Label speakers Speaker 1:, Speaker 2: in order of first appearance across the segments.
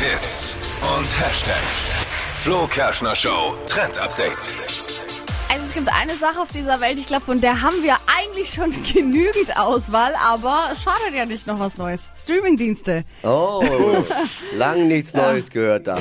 Speaker 1: Hits und Hashtags. Flo Kerschner Show Trend Update.
Speaker 2: Also es gibt eine Sache auf dieser Welt, ich glaube, von der haben wir eigentlich schon genügend Auswahl, aber schadet ja nicht noch was Neues. Streamingdienste.
Speaker 3: Oh, lang nichts Neues gehört da.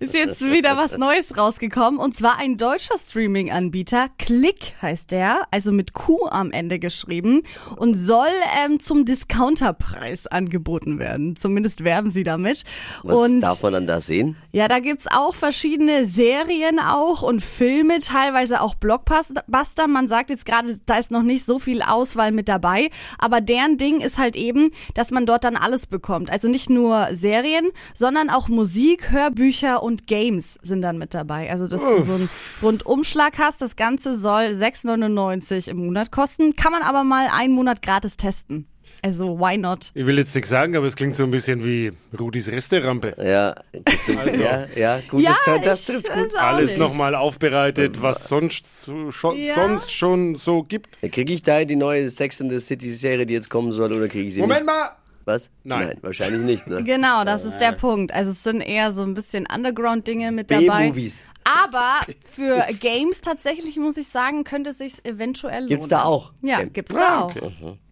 Speaker 2: Ist jetzt wieder was Neues rausgekommen und zwar ein deutscher Streaming-Anbieter. Click heißt der, also mit Q am Ende geschrieben und soll ähm, zum Discounterpreis angeboten werden. Zumindest werben sie damit.
Speaker 3: Was
Speaker 2: und
Speaker 3: darf man dann da sehen?
Speaker 2: ja, da gibt's auch verschiedene Serien auch und Filme, teilweise auch Blockbuster. Man sagt jetzt gerade, da ist noch nicht so viel Auswahl mit dabei, aber deren Ding ist halt eben, dass man dort dann alles bekommt. Also nicht nur Serien, sondern auch Musik, Hörbücher und Games sind dann mit dabei. Also dass du so einen Rundumschlag hast. Das Ganze soll 6,99 im Monat kosten, kann man aber mal einen Monat gratis testen. Also why not?
Speaker 4: Ich will jetzt nichts sagen, aber es klingt so ein bisschen wie Rudis Resterampe.
Speaker 3: Ja, du, ja, ja, gut,
Speaker 2: Ja,
Speaker 3: das, das
Speaker 2: weiß
Speaker 3: gut.
Speaker 4: Alles nochmal aufbereitet, was sonst, so, schon,
Speaker 2: Ja.
Speaker 4: sonst schon so gibt.
Speaker 3: Kriege ich da die neue Sex in the City Serie, die jetzt kommen soll, oder kriege ich sie
Speaker 4: Moment
Speaker 3: nicht?
Speaker 4: mal!
Speaker 3: Was?
Speaker 4: Nein.
Speaker 3: wahrscheinlich nicht, ne?
Speaker 2: Genau, das ist der Punkt. Also es sind eher so ein bisschen Underground-Dinge mit dabei.
Speaker 3: B-Movies.
Speaker 2: Aber für Games tatsächlich, muss ich sagen, könnte es sich eventuell lohnen.
Speaker 3: Gibt's da auch?
Speaker 2: Ja,
Speaker 3: Games?
Speaker 2: gibt's da auch.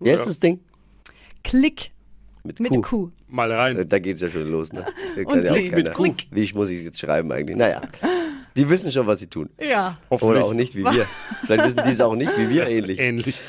Speaker 3: Wie heißt das Ding?
Speaker 2: Klick
Speaker 3: Mit,
Speaker 2: mit
Speaker 3: Q.
Speaker 2: Q.
Speaker 4: Mal rein.
Speaker 3: Da geht's ja schon los, ne?
Speaker 2: Und
Speaker 3: ja.
Speaker 2: Mit Q.
Speaker 3: Wie ich muss ich jetzt schreiben eigentlich? Naja, die wissen schon, was sie tun.
Speaker 2: Ja.
Speaker 3: Oder
Speaker 4: Hoffentlich
Speaker 3: auch nicht, wie wir. Vielleicht wissen die es auch nicht, wie wir ähnlich.
Speaker 4: ähnlich.